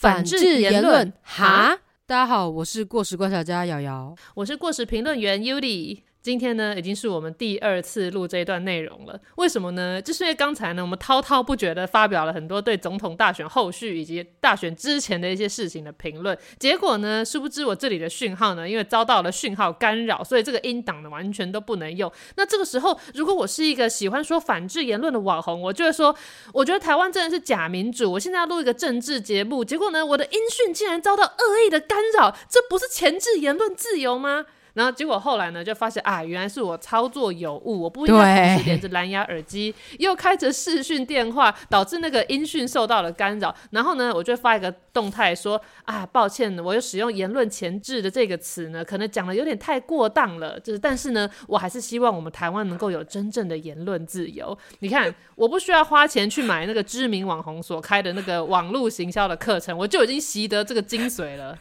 反制言论哈。大家好，我是过时观察家瑶瑶，我是过时评论员 Yuli。今天呢，已经是我们第二次录这一段内容了。为什么呢？就是因为刚才呢，我们滔滔不绝的发表了很多对总统大选后续以及大选之前的一些事情的评论。结果呢，殊不知我这里的讯号呢，因为遭到了讯号干扰，所以这个音档呢完全都不能用。那这个时候，如果我是一个喜欢说反制言论的网红，我就会说，我觉得台湾真的是假民主。我现在要录一个政治节目，结果呢，我的音讯竟然遭到恶意的干扰，这不是前置言论自由吗？然后结果后来呢，就发现啊，原来是我操作有误，我不应该同时连着蓝牙耳机，又开着视讯电话，导致那个音讯受到了干扰。然后呢，我就发一个动态说啊，抱歉，我又使用言论前置的这个词呢，可能讲的有点太过当了。就是，但是呢，我还是希望我们台湾能够有真正的言论自由。你看，我不需要花钱去买那个知名网红所开的那个网络行销的课程，我就已经习得这个精髓了。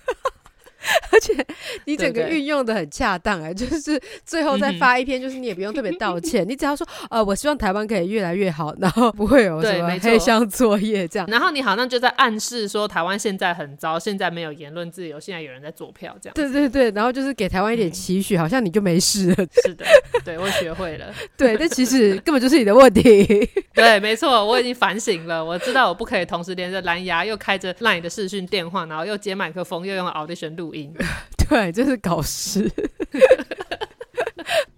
而且 你整个运用的很恰当哎，就是最后再发一篇，就是你也不用特别道歉，你只要说呃，我希望台湾可以越来越好，然后不会有什么黑箱作业这样。然后你好像就在暗示说台湾现在很糟，现在没有言论自由，现在有人在做票这样。对对对，然后就是给台湾一点期许，好像你就没事了。是的，对我学会了。对，但其实根本就是你的问题。对，没错，我已经反省了，我知道我不可以同时连着蓝牙，又开着 LINE 的视讯电话，然后又接麦克风，又用 Audition 录音。对，就是搞事。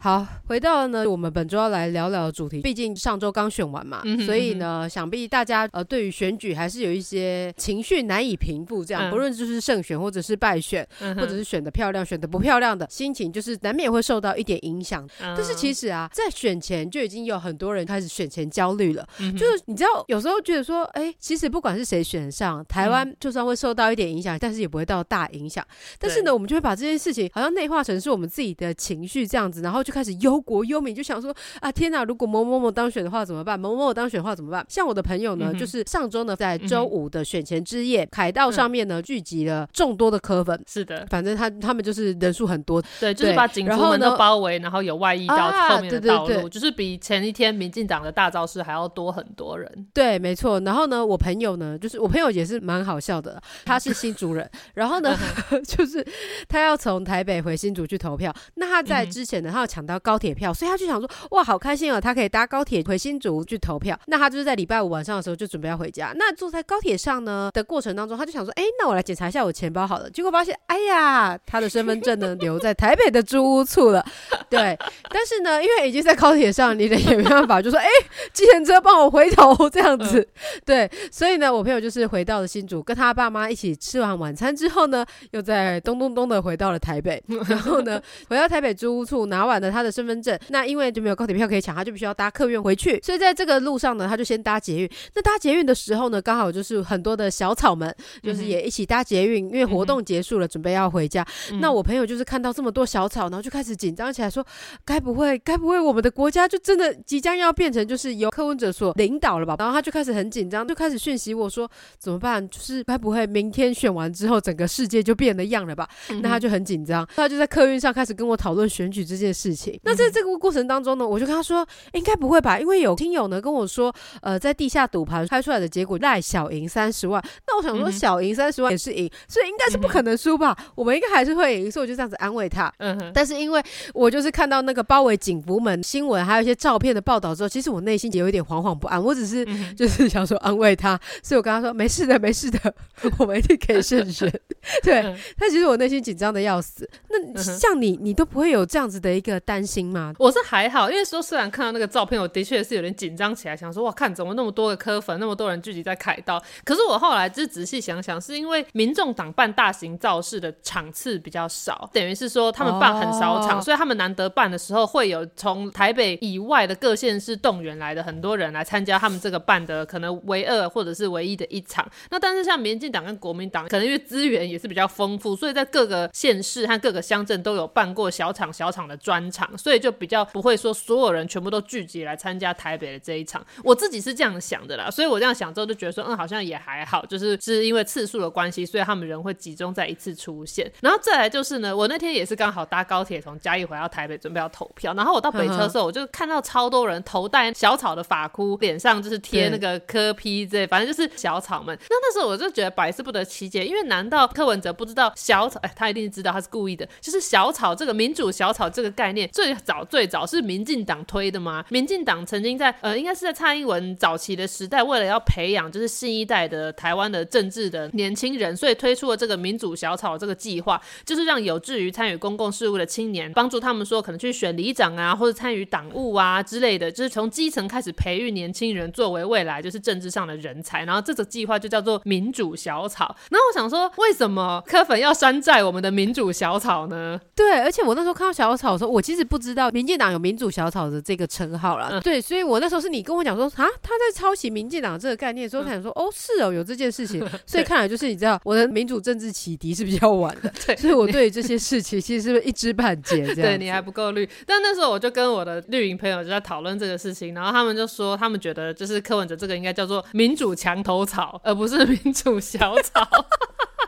好，回到呢，我们本周要来聊聊的主题。毕竟上周刚选完嘛，所以呢，想必大家呃对于选举还是有一些情绪难以平复。这样，不论就是胜选或者是败选，或者是选的漂亮、选的不漂亮的心情，就是难免会受到一点影响。但是其实啊，在选前就已经有很多人开始选前焦虑了。就是你知道，有时候觉得说，哎，其实不管是谁选上，台湾就算会受到一点影响，但是也不会到大影响。但是呢，我们就会把这件事情好像内化成是我们自己的情绪这样子，然后就开始忧国忧民，就想说啊，天哪！如果某某某当选的话怎么办？某某某当选的话怎么办？像我的朋友呢，就是上周呢，在周五的选前之夜，凯道上面呢，聚集了众多的科粉。是的，反正他他们就是人数很多，对，就是把警服们都包围，然后有外溢到后面的道路，就是比前一天民进党的大造势还要多很多人。对，没错。然后呢，我朋友呢，就是我朋友也是蛮好笑的，他是新竹人，然后呢，就是他要从台北回新竹去投票，那他在之前呢，他要抢到高。铁票，所以他就想说，哇，好开心哦，他可以搭高铁回新竹去投票。那他就是在礼拜五晚上的时候就准备要回家。那坐在高铁上呢的过程当中，他就想说，哎，那我来检查一下我钱包好了。结果发现，哎呀，他的身份证呢留在台北的租屋处了。对，但是呢，因为已经在高铁上，你的也没办法，就说，哎，计程车帮我回头这样子。对，所以呢，我朋友就是回到了新竹，跟他爸妈一起吃完晚餐之后呢，又在咚咚咚的回到了台北。然后呢，回到台北租屋处拿完了他的身。份证，那因为就没有高铁票可以抢，他就必须要搭客运回去。所以在这个路上呢，他就先搭捷运。那搭捷运的时候呢，刚好就是很多的小草们，就是也一起搭捷运，因为活动结束了，准备要回家。那我朋友就是看到这么多小草，然后就开始紧张起来，说：该不会，该不会我们的国家就真的即将要变成就是由柯文哲所领导了吧？然后他就开始很紧张，就开始讯息我说：怎么办？就是该不会明天选完之后，整个世界就变了样了吧？那他就很紧张，他就在客运上开始跟我讨论选举这件事情。那在这个过程当中呢，我就跟他说，应该不会吧，因为有听友呢跟我说，呃，在地下赌盘开出来的结果赖小赢三十万，那我想说小赢三十万也是赢，所以应该是不可能输吧，我们应该还是会赢，所以我就这样子安慰他。嗯哼，但是因为我就是看到那个包围警服们新闻，还有一些照片的报道之后，其实我内心也有一点惶惶不安，我只是就是想说安慰他，所以我跟他说没事的，没事的，我们一定可以胜选。对，但其实我内心紧张的要死。那像你，你都不会有这样子的一个担心吗？我是还好，因为说虽然看到那个照片，我的确是有点紧张起来，想说哇，看怎么那么多的科粉，那么多人聚集在凯道。可是我后来就仔细想想，是因为民众党办大型造势的场次比较少，等于是说他们办很少场，所以他们难得办的时候，会有从台北以外的各县市动员来的很多人来参加他们这个办的可能唯二或者是唯一的一场。那但是像民进党跟国民党，可能因为资源也是比较丰富，所以在各个县市和各个乡镇都有办过小场小场的专场。场，所以就比较不会说所有人全部都聚集来参加台北的这一场。我自己是这样想的啦，所以我这样想之后就觉得说，嗯，好像也还好，就是是因为次数的关系，所以他们人会集中在一次出现。然后再来就是呢，我那天也是刚好搭高铁从嘉义回到台北，准备要投票。然后我到北车的时候，我就看到超多人头戴小草的发箍，脸上就是贴那个科批这，反正就是小草们。那那时候我就觉得百思不得其解，因为难道柯文哲不知道小草？哎，他一定知道，他是故意的。就是小草这个民主小草这个概念，最早最早是民进党推的吗？民进党曾经在呃，应该是在蔡英文早期的时代，为了要培养就是新一代的台湾的政治的年轻人，所以推出了这个民主小草这个计划，就是让有志于参与公共事务的青年，帮助他们说可能去选里长啊，或者参与党务啊之类的，就是从基层开始培育年轻人作为未来就是政治上的人才。然后这个计划就叫做民主小草。那我想说，为什么柯粉要山寨我们的民主小草呢？对，而且我那时候看到小草的时候，我其实不知道民进党有民主小草的这个称号了。对，所以我那时候是你跟我讲说啊，他在抄袭民进党这个概念的时候，才想说哦，是哦，有这件事情。所以看来就是你知道，我的民主政治启迪是比较晚的。对，所以我对这些事情其实是一知半解。这样，对你还不够绿。但那时候我就跟我的绿营朋友就在讨论这个事情，然后他们就说，他们觉得就是柯文哲这个应该叫做民主墙头草，而不是民主小草。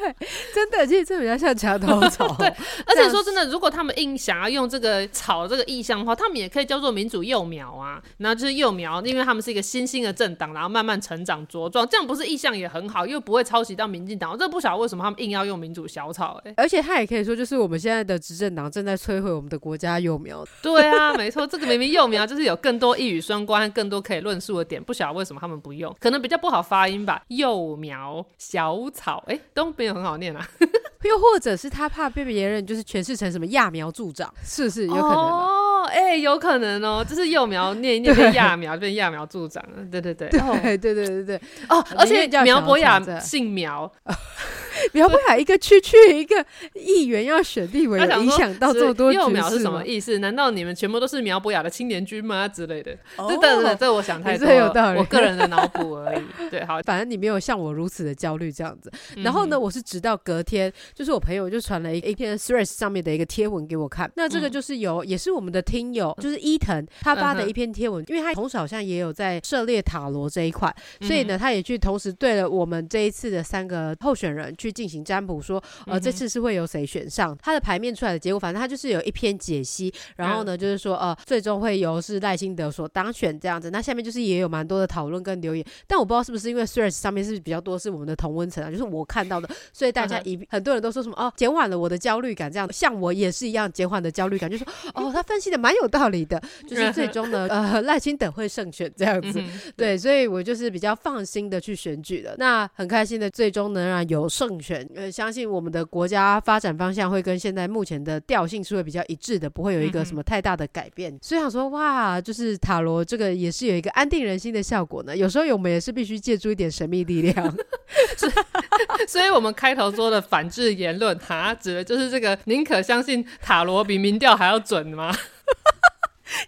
对，真的，其实这比较像墙头草。对，而且说真的，如果他们硬想要用这个草这个意象的话，他们也可以叫做民主幼苗啊。然后就是幼苗，因为他们是一个新兴的政党，然后慢慢成长茁壮，这样不是意象也很好，又不会抄袭到民进党。我真的不晓得为什么他们硬要用民主小草。哎，而且他也可以说，就是我们现在的执政党正在摧毁我们的国家幼苗。对啊，没错，这个明明幼苗就是有更多一语双关、更多可以论述的点，不晓得为什么他们不用，可能比较不好发音吧。幼苗小草，哎，都没有很好念啊。又或者是他怕被别人就是诠释成什么揠苗助长，是不是有可能？哦，哎，有可能哦，就是幼苗念一 念变揠苗，变揠苗助长了。对对对，对对对对对哦，而且苗博雅姓苗。苗博雅一个区区一个议员要选立委，影响到这么多幼苗是什么意思？难道你们全部都是苗博雅的青年军吗？之类的？这、这、这，我想太多，有道理，我个人的脑补而已。对，好，反正你没有像我如此的焦虑这样子。然后呢，我是直到隔天，就是我朋友就传了一一篇 Threads 上面的一个贴文给我看。那这个就是有，也是我们的听友，就是伊藤他发的一篇贴文，因为他同时好像也有在涉猎塔罗这一块，所以呢，他也去同时对了我们这一次的三个候选人。去进行占卜，说呃这次是会有谁选上，他的牌面出来的结果，反正他就是有一篇解析，然后呢就是说呃最终会由是赖清德所当选这样子。那下面就是也有蛮多的讨论跟留言，但我不知道是不是因为 Threads 上面是比较多是我们的同温层啊，就是我看到的，所以大家一很多人都说什么哦减缓了我的焦虑感这样，像我也是一样减缓的焦虑感，就说哦他分析的蛮有道理的，就是最终呢 呃赖清德会胜选这样子，对，所以我就是比较放心的去选举的，那很开心的最终能让有胜。选呃，相信我们的国家发展方向会跟现在目前的调性是会比较一致的，不会有一个什么太大的改变。所以想说，哇，就是塔罗这个也是有一个安定人心的效果呢。有时候我们也是必须借助一点神秘力量。所以，我们开头说的反制言论，哈，指的就是这个，宁可相信塔罗比民调还要准吗？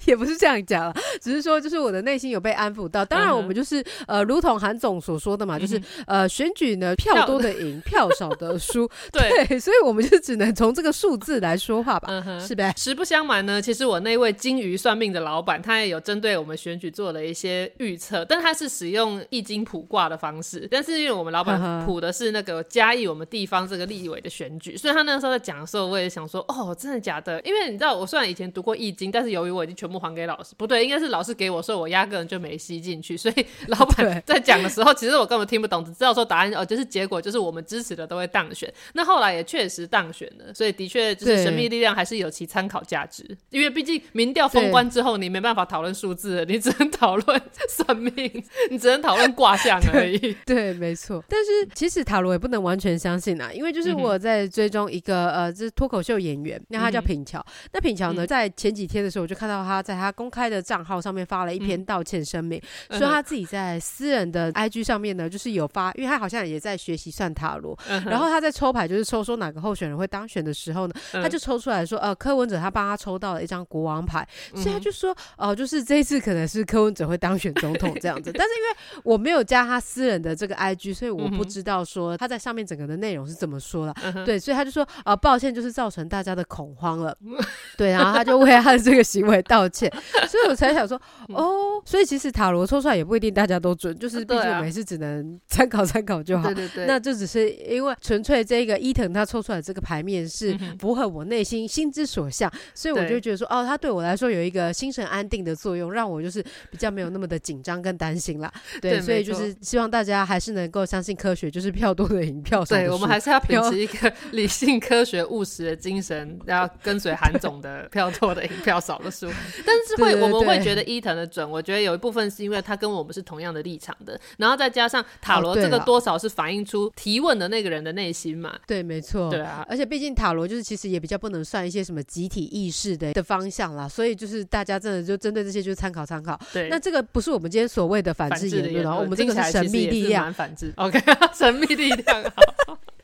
也不是这样讲了，只是说就是我的内心有被安抚到。当然，我们就是呃，如同韩总所说的嘛，就是呃，选举呢票多的赢，票少的输。对，所以我们就只能从这个数字来说话吧，嗯是呗？实不相瞒呢，其实我那位金鱼算命的老板，他也有针对我们选举做了一些预测，但他是使用易经卜卦的方式。但是因为我们老板卜的是那个嘉义我们地方这个立委的选举，所以他那个时候在讲的时候，我也想说，哦，真的假的？因为你知道，我虽然以前读过易经，但是由于我已经全部还给老师，不对，应该是老师给我，所以我压根就没吸进去。所以 老板在讲的时候，其实我根本听不懂，只知道说答案哦，就是结果就是我们支持的都会当选。那后来也确实当选了，所以的确就是神秘力量还是有其参考价值。因为毕竟民调封关之后，你没办法讨论数字，你只能讨论 算命，你只能讨论卦象而已。对，没错。但是其实塔罗也不能完全相信啊，因为就是我在追踪一个呃，这脱口秀演员，那他叫品乔。那品乔呢，在前几天的时候我就看到。到他在他公开的账号上面发了一篇道歉声明，说他自己在私人的 IG 上面呢，就是有发，因为他好像也在学习算塔罗，然后他在抽牌，就是抽说哪个候选人会当选的时候呢，他就抽出来说，呃，柯文哲他帮他抽到了一张国王牌，所以他就说，哦，就是这一次可能是柯文哲会当选总统这样子，但是因为我没有加他私人的这个 IG，所以我不知道说他在上面整个的内容是怎么说的，对，所以他就说，呃，抱歉，就是造成大家的恐慌了，对，然后他就为他的这个行为道歉，所以我才想说，哦，所以其实塔罗抽出来也不一定大家都准，就是毕竟我们是只能参考参考就好，对对对，那就只是因为纯粹这个伊藤他抽出来这个牌面是符合我内心心之所向，所以我就觉得说，哦，他对我来说有一个心神安定的作用，让我就是比较没有那么的紧张跟担心啦。对，所以就是希望大家还是能够相信科学，就是票多的赢，票少对，我们还是要秉持一个理性、科学、务实的精神，要跟随韩总的票多的赢，票少的输。但是会我们会觉得伊藤的准，我觉得有一部分是因为他跟我们是同样的立场的，然后再加上塔罗这个多少是反映出提问的那个人的内心嘛。对，没错。对啊，而且毕竟塔罗就是其实也比较不能算一些什么集体意识的的方向啦，所以就是大家真的就针对这些就参考参考。对，那这个不是我们今天所谓的反制言论啊，我们这个是神秘力量，反制。OK，神秘力量。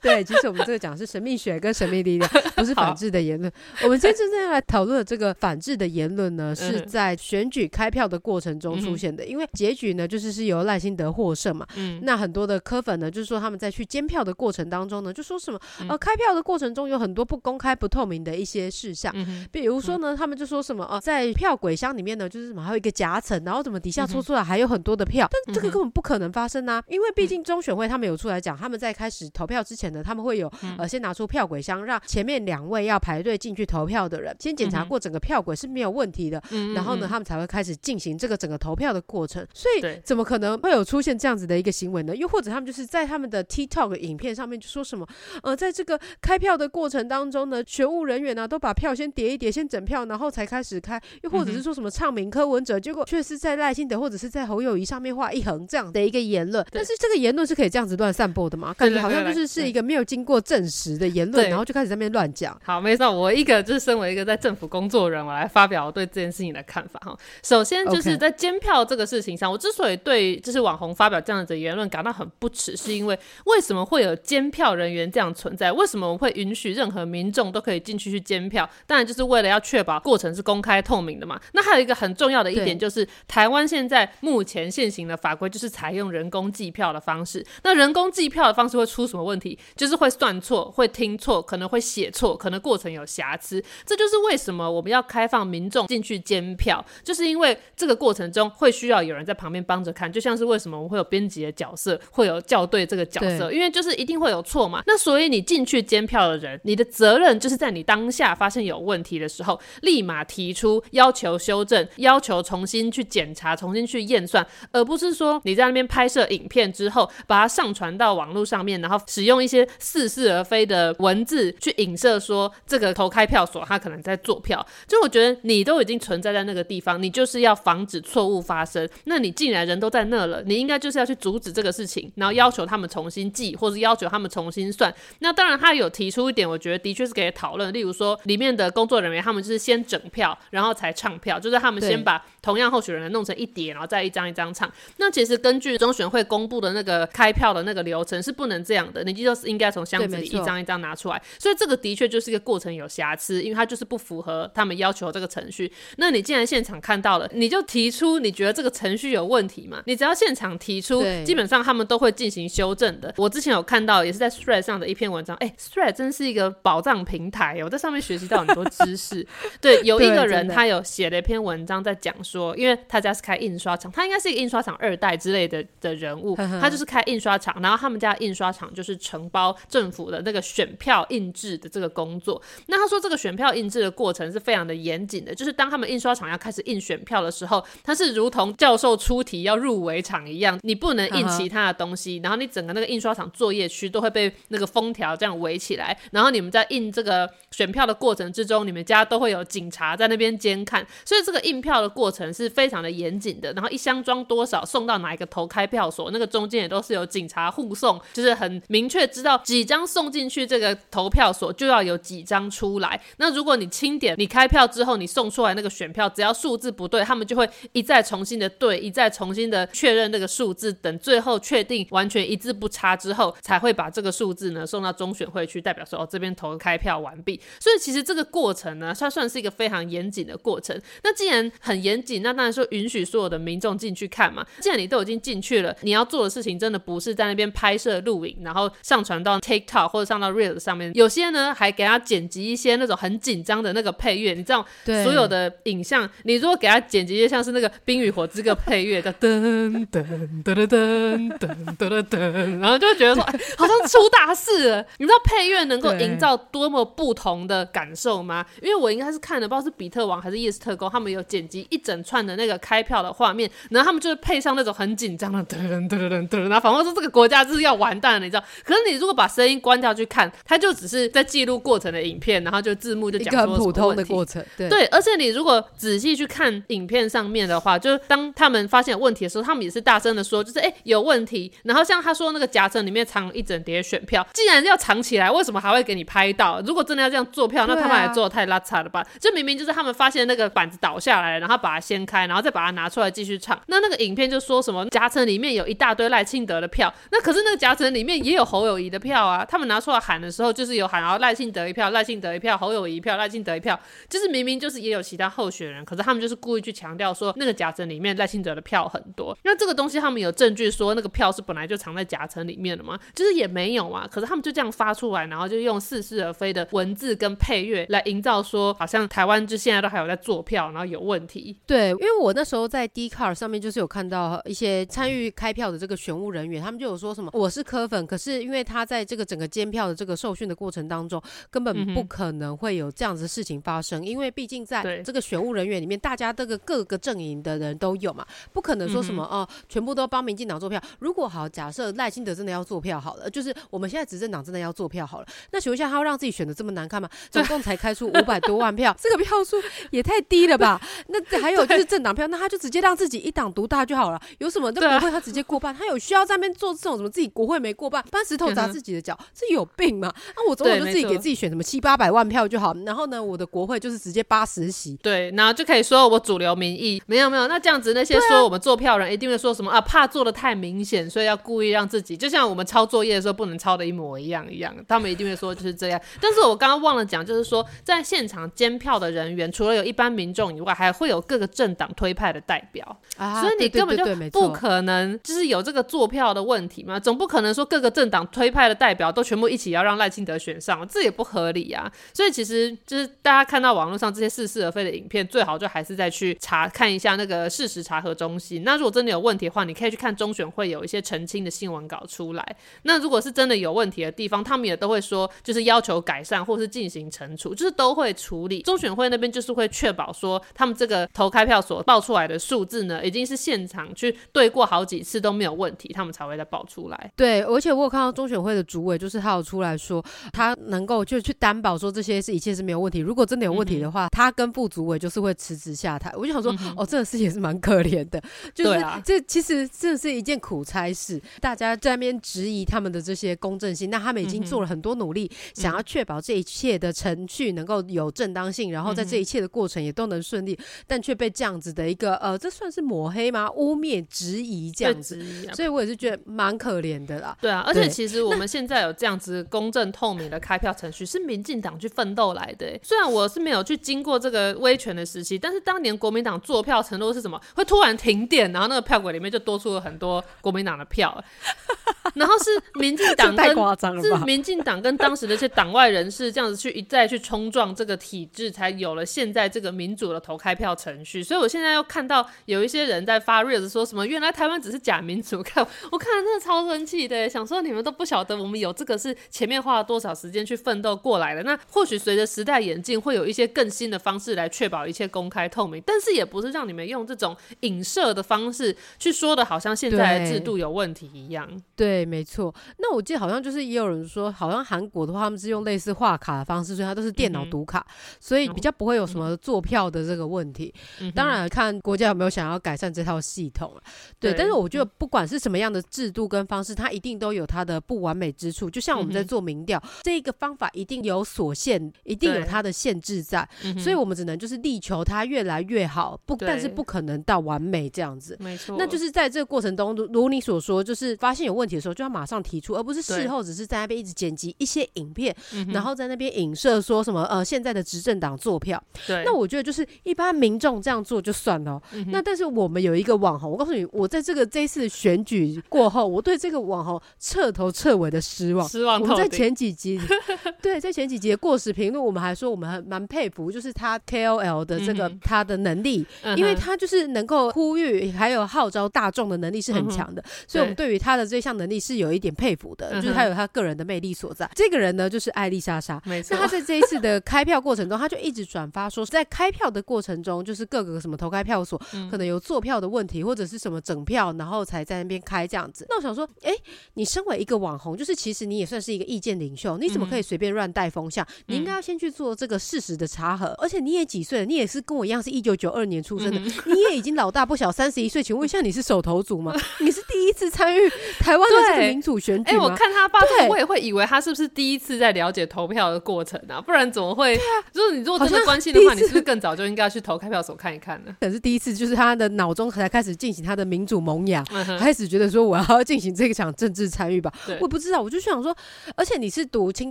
对，其实我们这个讲是神秘学跟神秘力量，不是反制的言论。我们今天真正要来讨论的这个反制的言论呢，是在选举开票的过程中出现的。因为结局呢，就是是由赖清德获胜嘛。嗯。那很多的科粉呢，就是说他们在去监票的过程当中呢，就说什么呃，开票的过程中有很多不公开、不透明的一些事项。嗯。比如说呢，他们就说什么呃，在票轨箱里面呢，就是什么还有一个夹层，然后怎么底下抽出来还有很多的票，但这个根本不可能发生啊！因为毕竟中选会他们有出来讲，他们在开始投票之前呢，他们会有。呃，先拿出票轨箱，让前面两位要排队进去投票的人先检查过整个票轨是没有问题的，然后呢，他们才会开始进行这个整个投票的过程。所以，怎么可能会有出现这样子的一个行为呢？又或者他们就是在他们的 TikTok 影片上面就说什么，呃，在这个开票的过程当中呢，选务人员呢都把票先叠一叠，先整票，然后才开始开。又或者是说什么唱名柯文哲，结果却是在赖清德或者是在侯友谊上面画一横这样的一个言论。但是这个言论是可以这样子乱散播的吗？感觉好像就是是一个没有经过证。实的言论，然后就开始在那边乱讲。好，没错，我一个就是身为一个在政府工作人，我来发表我对这件事情的看法哈。首先就是在监票这个事情上，我之所以对就是网红发表这样子的言论感到很不耻，是因为为什么会有监票人员这样存在？为什么我会允许任何民众都可以进去去监票？当然就是为了要确保过程是公开透明的嘛。那还有一个很重要的一点就是，台湾现在目前现行的法规就是采用人工计票的方式。那人工计票的方式会出什么问题？就是会算错。会听错，可能会写错，可能过程有瑕疵，这就是为什么我们要开放民众进去监票，就是因为这个过程中会需要有人在旁边帮着看，就像是为什么我们会有编辑的角色，会有校对这个角色，因为就是一定会有错嘛。那所以你进去监票的人，你的责任就是在你当下发现有问题的时候，立马提出要求修正，要求重新去检查，重新去验算，而不是说你在那边拍摄影片之后，把它上传到网络上面，然后使用一些似是。而非。的文字去影射说这个投开票所他可能在做票，就我觉得你都已经存在在那个地方，你就是。要防止错误发生。那你既然人都在那了，你应该就是。要去阻止这个事情，然后要求他们重新记，或者要求他们重新算。那当然他有提出一点，我觉得的确是。可以讨论，例如说里面的工作人员他们就是。先整票，然后才唱票，就是。他们先把同样候选人弄成一叠，然后再一张一张唱。那其实根据中选会公布的那个开票的那个流程是。不能这样的，你就是应该从箱子里一张。一张拿出来，所以这个的确就是一个过程有瑕疵，因为它就是不符合他们要求这个程序。那你既然现场看到了，你就提出你觉得这个程序有问题嘛？你只要现场提出，基本上他们都会进行修正的。我之前有看到，也是在 Thread 上的一篇文章，哎，Thread 真是一个宝藏平台，我在上面学习到很多知识。对，有一个人他有写了一篇文章在讲说，因为他家是开印刷厂，他应该是一个印刷厂二代之类的的人物，他就是开印刷厂，然后他们家印刷厂就是承包政府的那个。选票印制的这个工作，那他说这个选票印制的过程是非常的严谨的，就是当他们印刷厂要开始印选票的时候，它是如同教授出题要入围场一样，你不能印其他的东西，然后你整个那个印刷厂作业区都会被那个封条这样围起来，然后你们在印这个选票的过程之中，你们家都会有警察在那边监看，所以这个印票的过程是非常的严谨的，然后一箱装多少送到哪一个投开票所，那个中间也都是有警察护送，就是很明确知知道几张送进去这个投票所，就要有几张出来。那如果你清点，你开票之后，你送出来那个选票，只要数字不对，他们就会一再重新的对，一再重新的确认那个数字，等最后确定完全一字不差之后，才会把这个数字呢送到中选会去，代表说哦这边投开票完毕。所以其实这个过程呢，它算是一个非常严谨的过程。那既然很严谨，那当然说允许所有的民众进去看嘛。既然你都已经进去了，你要做的事情真的不是在那边拍摄录影，然后上传到 TikTok 或者上到 Reels 上面。有些呢还给他剪辑一些那种很紧张的那个配乐，你知道，所有的影像，你如果给他剪辑一些像是那个《冰与火之歌》配乐的噔噔噔噔噔噔噔噔，然后就觉得说，哎，好像出大事了。你知道配乐能够营造多么不同的感受吗？因为我应该是看的，不知道是比特王还是夜视特工，他们有剪辑一整串的那个开票的画面，然后他们就是配上那种很紧张的噔噔噔噔噔，然后仿佛说这个国家就是要完蛋了，你知道？可是你如果把声音关掉去看，它就只是在记录过程的影片，然后就字幕就讲说普通的过程，对。而且你如果仔细去看影片上面的话，就是当他们发现问题的时候，他们也是大声的说，就是哎有问题。然后像他说那个夹层里面藏一整叠选票，既然要藏起来，为什么还会给你拍到？如果真的要这样做票，那他们还做的太拉差了吧？这明明就是他们发现那个板子倒下来，然后把它掀开，然后再把它拿出来继续唱。那那个影片就说什么夹层里面有一大堆赖清德的票，那可是那个夹层里面也有侯友谊的票啊。他们拿出来喊的时候，就是有喊然后赖信德一票，赖信德一票，侯友谊一票，赖信德一票，就是明明就是也有其他候选人，可是他们就是故意去强调说那个夹层里面赖信德的票很多。那这个东西他们有证据说那个票是本来就藏在夹层里面的吗？就是也没有啊。可是他们就这样发出来，然后就用似是而非的文字跟配乐来营造说，好像台湾就现在都还有在做票，然后有问题。对，因为我那时候在 d c a r 上面就是有看到一些参与开票的这个选务人员，他们就有说什么我是科粉，可是因为他在这个整个监票的这个受训的过程当中，根本不可能会有这样子的事情发生，因为毕竟在这个选务人员里面，大家这个各个阵营的人都有嘛，不可能说什么哦，全部都帮民进党做票。如果好，假设赖清德真的要做票好了，就是我们现在执政党真的要做票好了，那请问一下，他要让自己选的这么难看吗？总共才开出五百多万票，这个票数也太低了吧？那还有就是政党票，那他就直接让自己一党独大就好了，有什么？都不会他直接过半，他有需要在那边做这种什么自己国会没过半，搬石头砸自己的脚，这有病吗？那我总统就自己给自己选什么七八百万票就好，然后呢，我的国会就是直接八十席，对，然后就可以说我主流民意没有没有，那这样子那些说我们做票人一定会说什么啊？怕做的太明显，所以要故意让自己就像我们抄作业的时候不能抄的一模一样一样，他们一定会说就是这样。但是我刚刚忘了讲，就是说在现场监票的人员，除了有一般民众以外，还会有各个政党推派的代表啊，所以你根本就不可能就是有这个做票的问题嘛，总不可能说各个政党推派的代表都全部一起要让赖清德选上，这也不合理啊。所以其实就是大家看到网络上这些似是而非的影片，最好就还是再去查看一下那个事实查核中心。那如果真的有问题的话，你可以去看中选会有一些澄清的新闻稿出来。那如果是真的有问题的地方，他们也都会说，就是要求改善或是进行惩处，就是都会处理。中选会那边就是会确保说，他们这个投开票所报出来的数字呢，已经是现场去对过好几次都没有问题，他们才会再报出来。对，而且我有看到中选会的主委，就是他有出来说，他能够就去担保说这些是一切是没有问题。如果真的有问题的话，他跟副主委就是会辞职下台。我就想说，哦，这个事情也是蛮可怜的，就是这其实这是一件苦差事。大家在那边质疑他们的这些公正性，那他们已经做了很多努力，想要确保这一切的程序能够有正当性，然后在这一切的过程也都能顺利，但却被这样子的一个呃，这算是抹黑吗？污蔑、质疑这样子，所以我也是觉得蛮可怜的啦。对啊，而且其实我们现在有这样子公正透明的开票程序，是民进党去奋斗来的。虽然我是没有去经过这个威权的时期，但是当年国民党做票承诺是什么？会突然停电，然后那个票轨里面就多出了很多国民党的票，然后是民进党太夸张了是民进党跟当时的一些党外人士这样子去一再去冲撞这个体制，才有了现在这个民主的投开票程序。所以我现在又看到有一些人在发 reels 说什么，原来台湾只是假民主，看我看了真的超生气的，想说你们都不晓得我们有这个是前面花了多少时间去奋斗过来的。那或许随着时代演进，会有一些更新的方式来确保一切公开透明，但是也不是让你们用这种影射的方式去说的，好像现在的制度有问题一样。对，没错。那我记得好像就是也有人说，好像韩国的话，他们是用类似画卡的方式，所以它都是电脑读卡，所以比较不会有什么坐票的这个问题。当然看国家有没有想要改善这套系统了。对，但是我觉得不管是什么样的制度跟方式，它一定都有它的不完。完美之处。就像我们在做民调，这个方法一定有所限，一定有它的限制在，所以我们只能就是力求它越来越好，不，但是不可能到完美这样子。没错，那就是在这个过程中，如如你所说，就是发现有问题的时候，就要马上提出，而不是事后只是在那边一直剪辑一些影片，然后在那边影射说什么呃现在的执政党做票。对，那我觉得就是一般民众这样做就算了那但是我们有一个网红，我告诉你，我在这个这一次选举过后，我对这个网红彻头彻尾的失望。失望我们在。前几集，对，在前几集的过时评论，我们还说我们很蛮佩服，就是他 KOL 的这个、嗯他的能力，嗯因为他就是能够呼吁还有号召大众的能力是很强的，所以我们对于他的这项能力是有一点佩服的，嗯就是他有他个人的魅力所在。这个人呢，就是艾丽莎莎。没错那他，在这一次的开票过程中，他就一直转发说，在开票的过程中，就是各个什么投开票所、嗯可能有坐票的问题，或者是什么整票，然后才在那边开这样子。那我想说，哎、你身为一个网红，就是其实你也算是一个意见领袖，你怎么可以随便乱带风向？你应该要先去做这个事实的查核。而且你也几岁了？你也是跟我一样是一九九二年出生的，嗯 你也已经老大不小，三十一岁。请问一下，你是手头族吗？你是第一次参与台湾的这个民主选哎、举吗？我看他发我也会以为他是不是第一次在了解投票的过程啊？不然怎么会？就是你如果真的关心的话，你是不是更早就应该去投开票所看一看呢？可能是第一次，就是他的脑中才开始进行他的民主萌芽，嗯，开始觉得说我要进行这一场政治参与吧。对我不知道，我就想说，而且你是读清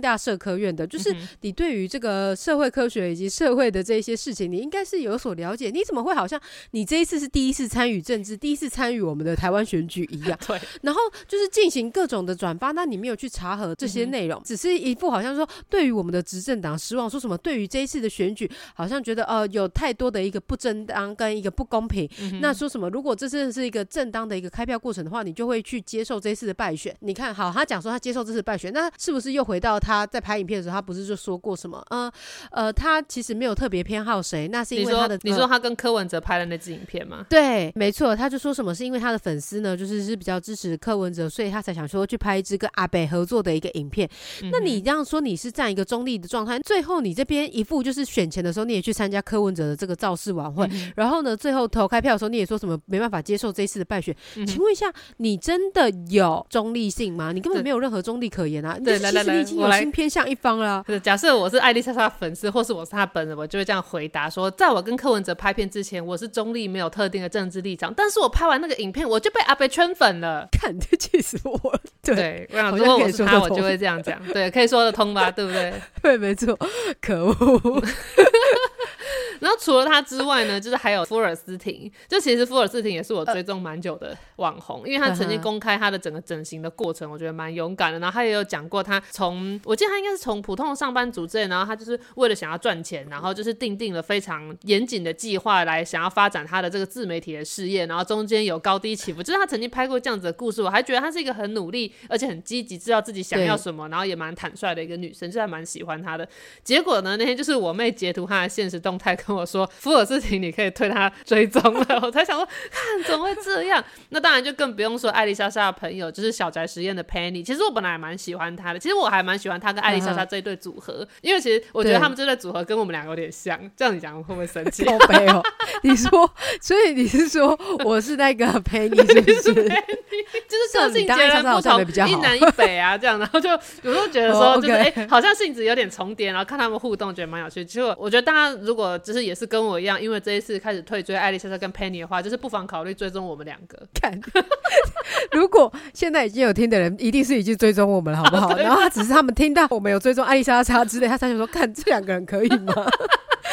大社科院的，就是你对于这个社会科学以及社会的这些事情，你应该是有所了解。你怎么会好像你这一次是第一次参与政治，第一次参与我们的台湾选举一样？对，然后就是进行各种的转发，那你没有去查核这些内容，只是一副好像说对于我们的执政党失望，说什么对于这一次的选举，好像觉得呃有太多的一个不正当跟一个不公平。那说什么如果这次是一个正当的一个开票过程的话，你就会去接受这一次的败选。你看好他讲说他接受这次败选，那是不是又回到他在拍影片的时候，他不是就说过什么？呃呃，他其实没有特别偏好谁，那是因为他的呃你说他跟柯文哲拍的那支影片吗？对，没错，他就说什么是因为他的粉丝呢，就是是比较支持柯文哲，所以他才想说去拍一支跟阿北合作的一个影片。那你这样说，你是占一个中立的状态，最后你这边一副就是选前的时候，你也去参加柯文哲的这个造势晚会，然后呢，最后投开票的时候，你也说什么没办法接受这一次的败选。嗯请问一下，你真的有中立性吗？你根本对没有任何中立可言啊！对来来来你已经有心偏向一方了假设我是艾丽莎莎粉丝，或是我是她本人，我就会这样回答说，在我跟柯文哲拍片之前，我是中立，没有特定的政治立场。但是我拍完那个影片，我就被阿北圈粉了。看，这气死我了！对对，我想好如果我是他，我就会这样讲。对，可以说得通吧？对不对？对，没错，可恶。然后除了他之外呢，就是还有福尔斯汀。就其实福尔斯汀也是我追踪蛮久的网红，因为他曾经公开他的整个整形的过程，我觉得蛮勇敢的。然后他也有讲过，他从我记得他应该是从普通的上班族之类，然后他就是为了想要赚钱，然后就是定定了非常严谨的计划来想要发展他的这个自媒体的事业，然后中间有高低起伏。就是他曾经拍过这样子的故事，我还觉得他是一个很努力而且很积极，知道自己想要什么，然后也蛮坦率的一个女生，就还蛮喜欢她的。结果呢，那天就是我妹截图他的现实动态跟我说，福尔斯汀你可以推他追踪了，我才想说，看怎么会这样？那当然就更不用说艾丽莎莎的朋友，就是小宅实验的 Penny。其实我本来还蛮喜欢他的，其实我还蛮喜欢他跟艾丽莎莎这一对组合，因为其实我觉得他们这对组合跟我们两个有点像。这样你讲会不会生气？高杯哦，你说，所以你是说我是那个陪你，是不是？就是个性截然不同一南一北啊，这样，然后就有时候觉得 说，哦就是哎、好像性质有点重叠，然后看他们互动，觉得蛮有趣。结果我觉得大家如果就是也是跟我一样，因为这一次开始退追艾丽莎莎跟 Penny 的话，就是不妨考虑追踪我们两个。看，如果现在已经有听的人，一定是已经追踪我们了，好不好？然后他只是他们听到我们有追踪艾丽莎莎之类，他才想说，看这两个人可以吗？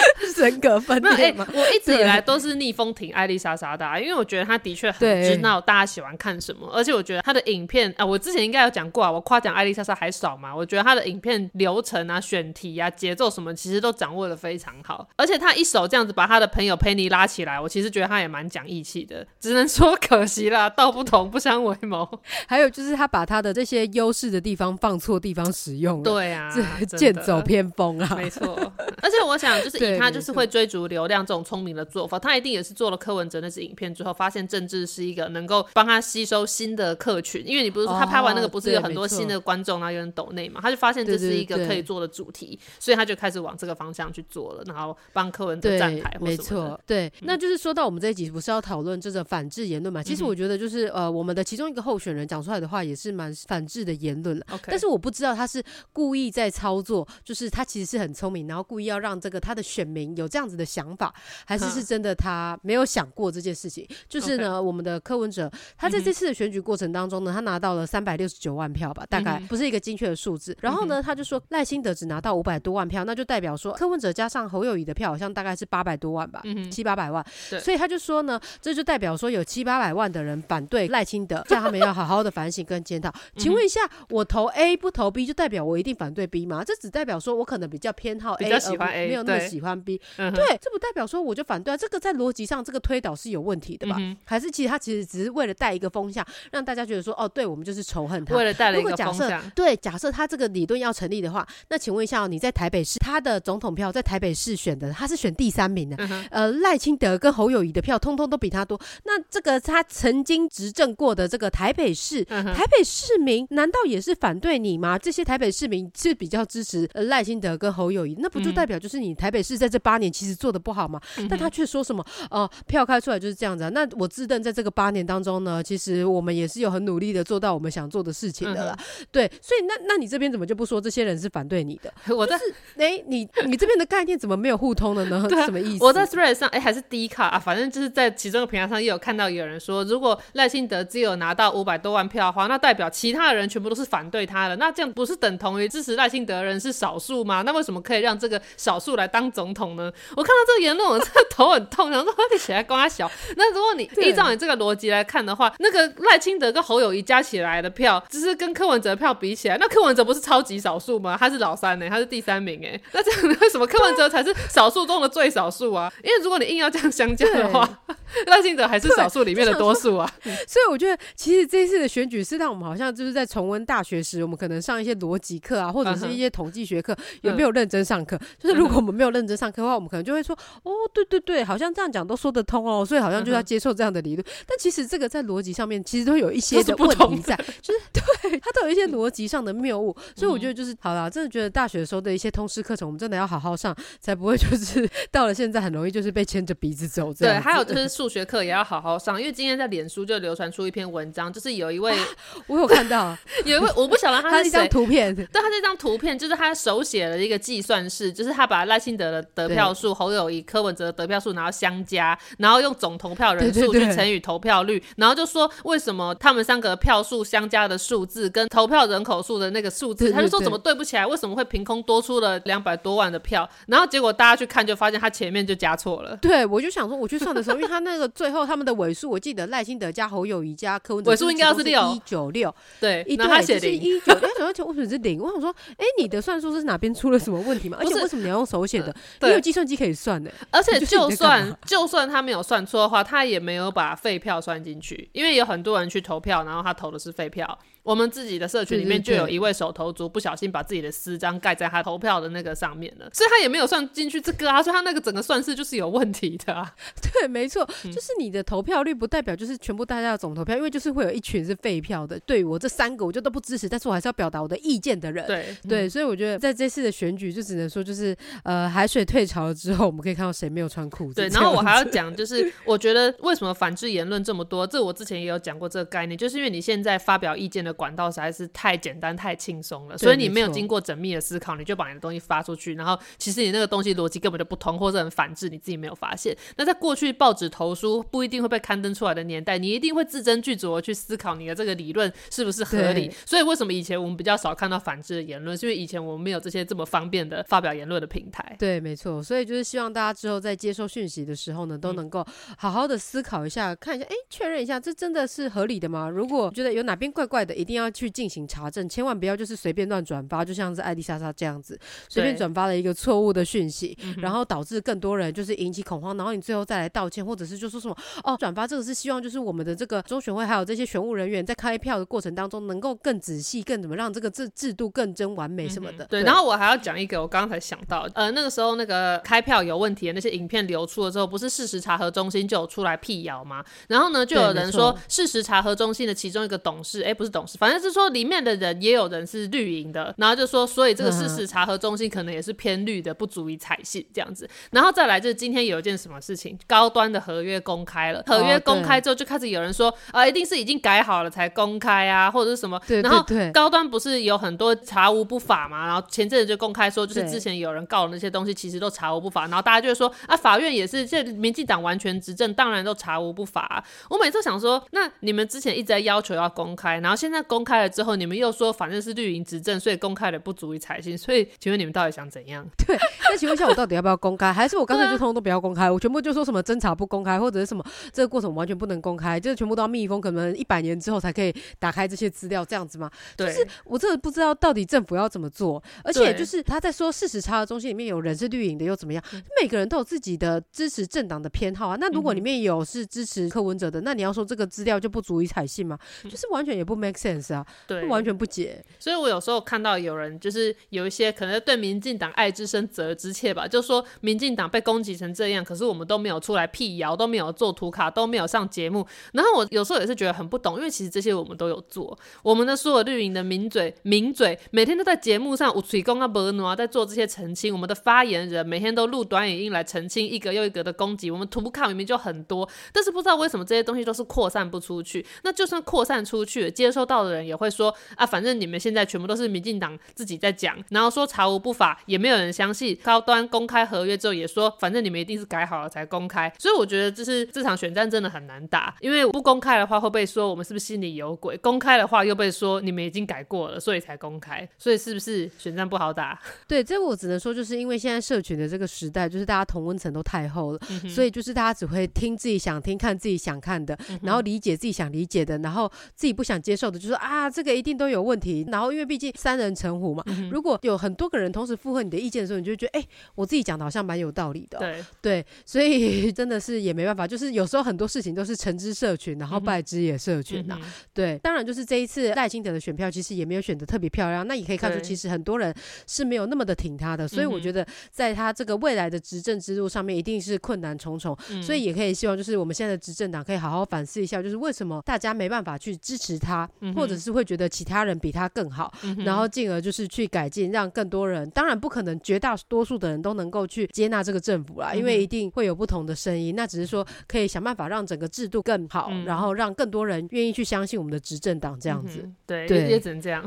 人格分裂吗？我一直以来都是逆风挺艾丽莎莎的、啊，因为我觉得她的确很对知道大家喜欢看什么，而且我觉得她的影片啊，我之前应该有讲过啊，我夸奖艾丽莎莎还少嘛，我觉得她的影片流程啊、选题啊、节奏什么，其实都掌握的非常好，而且她一手这样子把她的朋友佩妮拉起来，我其实觉得她也蛮讲义气的，只能说可惜啦，道不同不相为谋。还有就是她把她的这些优势的地方放错地方使用了，对啊，这剑走偏锋啊！没错，而且我想，就是 以他就是会追逐流量这种聪明的做法，他一定也是做了柯文哲那支影片之后，发现政治是一个能够帮他吸收新的客群。因为你不是说他拍完那个哦不是有很多新的观众，然后有人抖内嘛，他就发现这是一个可以做的主题，所以他就开始往这个方向去做了，然后帮柯文哲站台，或没什么的。嗯错，对，那就是说到我们这一集不是要讨论这个反制言论嘛？其实我觉得就是呃，我们的其中一个候选人讲出来的话也是蛮反制的言论了。但是我不知道他是故意在操作，就是他其实是很聪明，然后故意要让这个他的选民有这样子的想法，还是是嗯真的他没有想过这件事情？就是呢，我们的柯文哲他在这次的选举过程当中呢，他拿到了三百六十九万票吧，大概不是一个精确的数字。然后呢，他就说赖清德只拿到五百多万票，那就代表说柯文哲加上侯友谊的票好像大概是八百多万吧，嗯七八百万。所以他就说呢，这就代表说有七八百万的人反对赖清德，叫他们要好好的反省跟检讨。请问一下，我投 A 不投 B，就代表我一定反对 B 吗？这只代表说我可能比较偏好 A，比较喜欢 A，没有那么喜欢 B。嗯对，这不代表说我就反对啊。这个在逻辑上，这个推导是有问题的吧？嗯还是其实他其实只是为了带一个风向，让大家觉得说，哦，对我们就是仇恨他。为了带了一个如果假设风向，对，假设他这个理论要成立的话，那请问一下哦，你在台北市他的总统票在台北市选的，他是选第三名的，嗯呃，赖清德跟侯友谊的票通通都比他多。那这个他曾经执政过的这个台北市，嗯台北市民难道也是反对你吗？这些台北市民是比较支持呃赖清德跟侯友谊，那不就嗯代表就是你台北市在这八年其实做的不好嘛？但他却说什么呃票开出来就是这样子啊？那我自认在这个八年当中呢，其实我们也是有很努力的做到我们想做的事情的啦。对，所以那那你这边怎么就不说这些人是反对你的？我在哎、你你这边的概念怎么没有互通的呢？什么意思？我在 Thread 上，哎、还是 D 卡啊，反正就是在其中的平台上也有看到有人说，如果赖清德只有拿到五百多万票的话，那代表其他的人全部都是反对他的，那这样不是等同于支持赖清德的人是少数吗？那为什么可以让这个少数来当总统呢？我看到这个言论，我真的头很痛，想说你起来跟他小。那如果你依照你这个逻辑来看的话，那个赖清德跟侯友谊加起来的票，只是跟柯文哲票比起来，那柯文哲不是超级少数吗？他是老三呢、他是第三名哎、那这样 为什么柯文哲才是少数中的最少数啊？因为如果你硬要这样相加的话，赖清德还是少数里面的多数啊。所以我觉得，其实这一次的选举是让我们好像就是在重温大学时，我们可能上一些逻辑课啊，或者是一些统计学课，有没有认真上课？就是如果我们没有认真上课的话，我们可能就会说，哦，对对对，好像这样讲都说得通哦，所以好像就要接受这样的理论。但其实这个在逻辑上面，其实都有一些的问不同题在，就是 对它都有一些逻辑上的谬误。所以我觉嗯得就是好啦，真的觉得大学的时候的一些通识课程，我们真的要好好上，才不会就是到了现在很容易就是被牵着鼻子走这对。还有就是数学课也要好好上，因为今天在脸书就流传出一篇文章，就是有一位 我有看到，有一位我不晓得 他是一张图片，但，他这张图片就是他手写了一个计算式，就是他把赖清德的得票数、侯友谊、柯文哲的得票数，然后相加，然后用总投票人数去乘以投票率，然后就说为什么他们三个票数相加的数字跟投票人口数的那个数字，他就说怎么对不起来，为什么会凭空多出了两百多万的票？然后结果大家去看就发现他前面就加错了。对，我就想说，我去算的时候，因为他那个最后他们的尾数，我记得赖清德加侯友谊加柯文哲尾数应该要是六一九六，对，一然后他对就是写零，一九六，而且为什么是零？我想说，哎，你的算术是哪边出了什么问题吗？而且为什么你要用手写的？你有计算机可以算的。而且就是你就就算他没有算错的话，他也没有把废票算进去，因为有很多人去投票，然后他投的是废票。我们自己的社群里面就有一位手头族不小心把自己的私章盖在他投票的那个上面了，所以他也没有算进去这个啊，所以他那个整个算式就是有问题的、啊。对，没错，嗯就是你的投票率不代表就是全部大家的总投票，因为就是会有一群是废票的。对我这三个我就都不支持，但是我还是要表达我的意见的人。对对，所以我觉得在这次的选举，就只能说就是呃，海水退潮了之后，我们可以看到谁没有穿裤子。对，然后我还要讲，就是 我觉得为什么反制言论这么多，这我之前也有讲过这个概念，就是因为你现在发表意见的管道实在是太简单、太轻松了，所以你没有经过缜密的思考，你就把你的东西发出去，然后其实你那个东西逻辑根本就不通，或者很反制，你自己没有发现。那在过去报纸投书不一定会被刊登出来的年代，你一定会字斟句酌地去思考你的这个理论是不是合理。所以为什么以前我们比较少看到反制的言论，是因为以前我们没有这些这么方便的发表言论的平台。对，没错，所以就是希望大家之后在接收讯息的时候呢，嗯都能够好好的思考一下，看一下，哎，确认一下，这真的是合理的吗？如果觉得有哪边怪怪的，一定要去进行查证，千万不要就是随便乱转发，就像是艾丽莎莎这样子，随便转发了一个错误的讯息，然后导致更多人就是引起恐慌，然后你最后再来道歉，或者是就说什么哦，转发这个是希望就是我们的这个中选会还有这些选务人员在开票的过程当中能够更仔细，更怎么让这个制制度更真完美什么的。对，然后我还要讲一个，我刚刚才想到，呃，那个时候那个开票有问题的那些影片流出了之后，不是事实查核中心就有出来辟谣吗？然后呢，就有人说事实查核中心的其中一个董事，哎，不是董事，反正是说里面的人也有人是绿营的，然后就说，所以这个事实查核中心可能也是偏绿的，不足以采信这样子。然后再来就是今天有一件什么事情，高端的合约公开了，合约哦公开之后就开始有人说，啊、一定是已经改好了才公开啊，或者是什么，对然后高端不是有很多查无不法嘛？然后前阵子就公开说，就是之前有人告的那些东西，其实都查无不法。然后大家就会说啊，法院也是，这民进党完全执政，当然都查无不法啊、我每次想说，那你们之前一直在要求要公开，然后现在公开了之后，你们又说反正是绿营执政，所以公开的不足以采信。所以请问你们到底想怎样？对，那请问一下，我到底要不要公开？还是我干脆对啊就通通都不要公开？我全部就说什么侦查不公开，或者是什么这个过程完全不能公开，就是全部都要密封，可能一百年之后才可以打开这些资料，这样子吗？就是，我真的不知道到底政府要怎么做，而且就是他在说事实查核中心里面有人是绿营的又怎么样？嗯每个人都有自己的支持政党的偏好啊。那如果里面有是支持柯文哲的，那你要说这个资料就不足以采信吗？就是完全也不 make sense 啊，嗯对，完全不解。所以我有时候看到有人就是有一些可能对民进党爱之深责之切吧，就说民进党被攻击成这样，可是我们都没有出来辟谣，都没有做图卡，都没有上节目。然后我有时候也是觉得很不懂，因为其实这些我们都有做，我们的所有绿营的名嘴、名嘴，每天都在节目上有吹公啊、伯努啊，在做这些澄清。我们的发言人每天都录短语音来澄清一个又一个的攻击，我们图卡明明就很多，但是不知道为什么这些东西都是扩散不出去。那就算扩散出去，接收到的人也会说啊，反正你们现在全部都是民进党自己在讲，然后说查无不法，也没有人相信。高端公开合约之后也说，反正你们一定是改好了才公开。所以我觉得就是这场选战真的很难打，因为不公开的话会被说我们是不是心里有鬼，公开的话又被说你们已经改过了，所以才公开。所以是不是选战不好打？对，这我只能说，就是因为现在社群的这个时代，就是大家同温层都太厚了，所以就是大家只会听自己想听、看自己想看的，然后理解自己想理解的，然后自己不想接受的，就说啊，这个一定都有问题。然后因为毕竟三人成虎嘛，嗯如果有很多个人同时附和你的意见的时候，你就会觉得，哎、我自己讲的好像蛮有道理的哦、对，对，所以 真的是也没办法，就是有时候很多事情都是成之社群，然后败之也社群呐、嗯对，当然就是这一次赖清德的选票其实也没有选的特别漂亮，那也可以看出其实很多人是没有那么的挺他的，所以我觉得在他这个未来的执政之路上面一定是困难重重，嗯。所以也可以希望就是我们现在的执政党可以好好反思一下，就是为什么大家没办法去支持他，嗯或者是会觉得其他人比他更好，然后进而就是去改进，让更多人，当然不可能绝大多数的人都能够去接纳这个政府啦，因嗯为一定会有不同的声音。那只是说可以想办法让整个制度更好，嗯然后让更多人愿意去相信我们的执政党这样子。嗯对，也只能这样。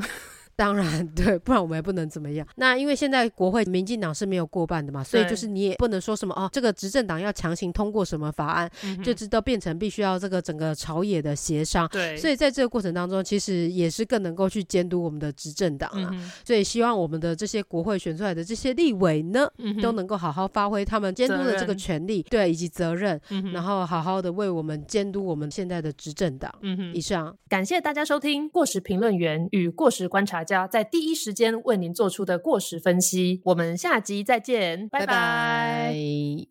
当然，对，不然我们也不能怎么样。那因为现在国会民进党是没有过半的嘛，所以就是你也不能说什么哦，这个执政党要强行通过什么法案，嗯就知道变成必须要这个整个朝野的协商。对，所以在这个过程当中，其实也是更能够去监督我们的执政党啊。嗯所以希望我们的这些国会选出来的这些立委呢，嗯都能够好好发挥他们监督的这个权利，对，以及责任，嗯然后好好的为我们监督我们现在的执政党。嗯哼以上，感谢大家收听过时评论员与过时观察家在第一时间为您做出的过时分析。我们下集再见，拜拜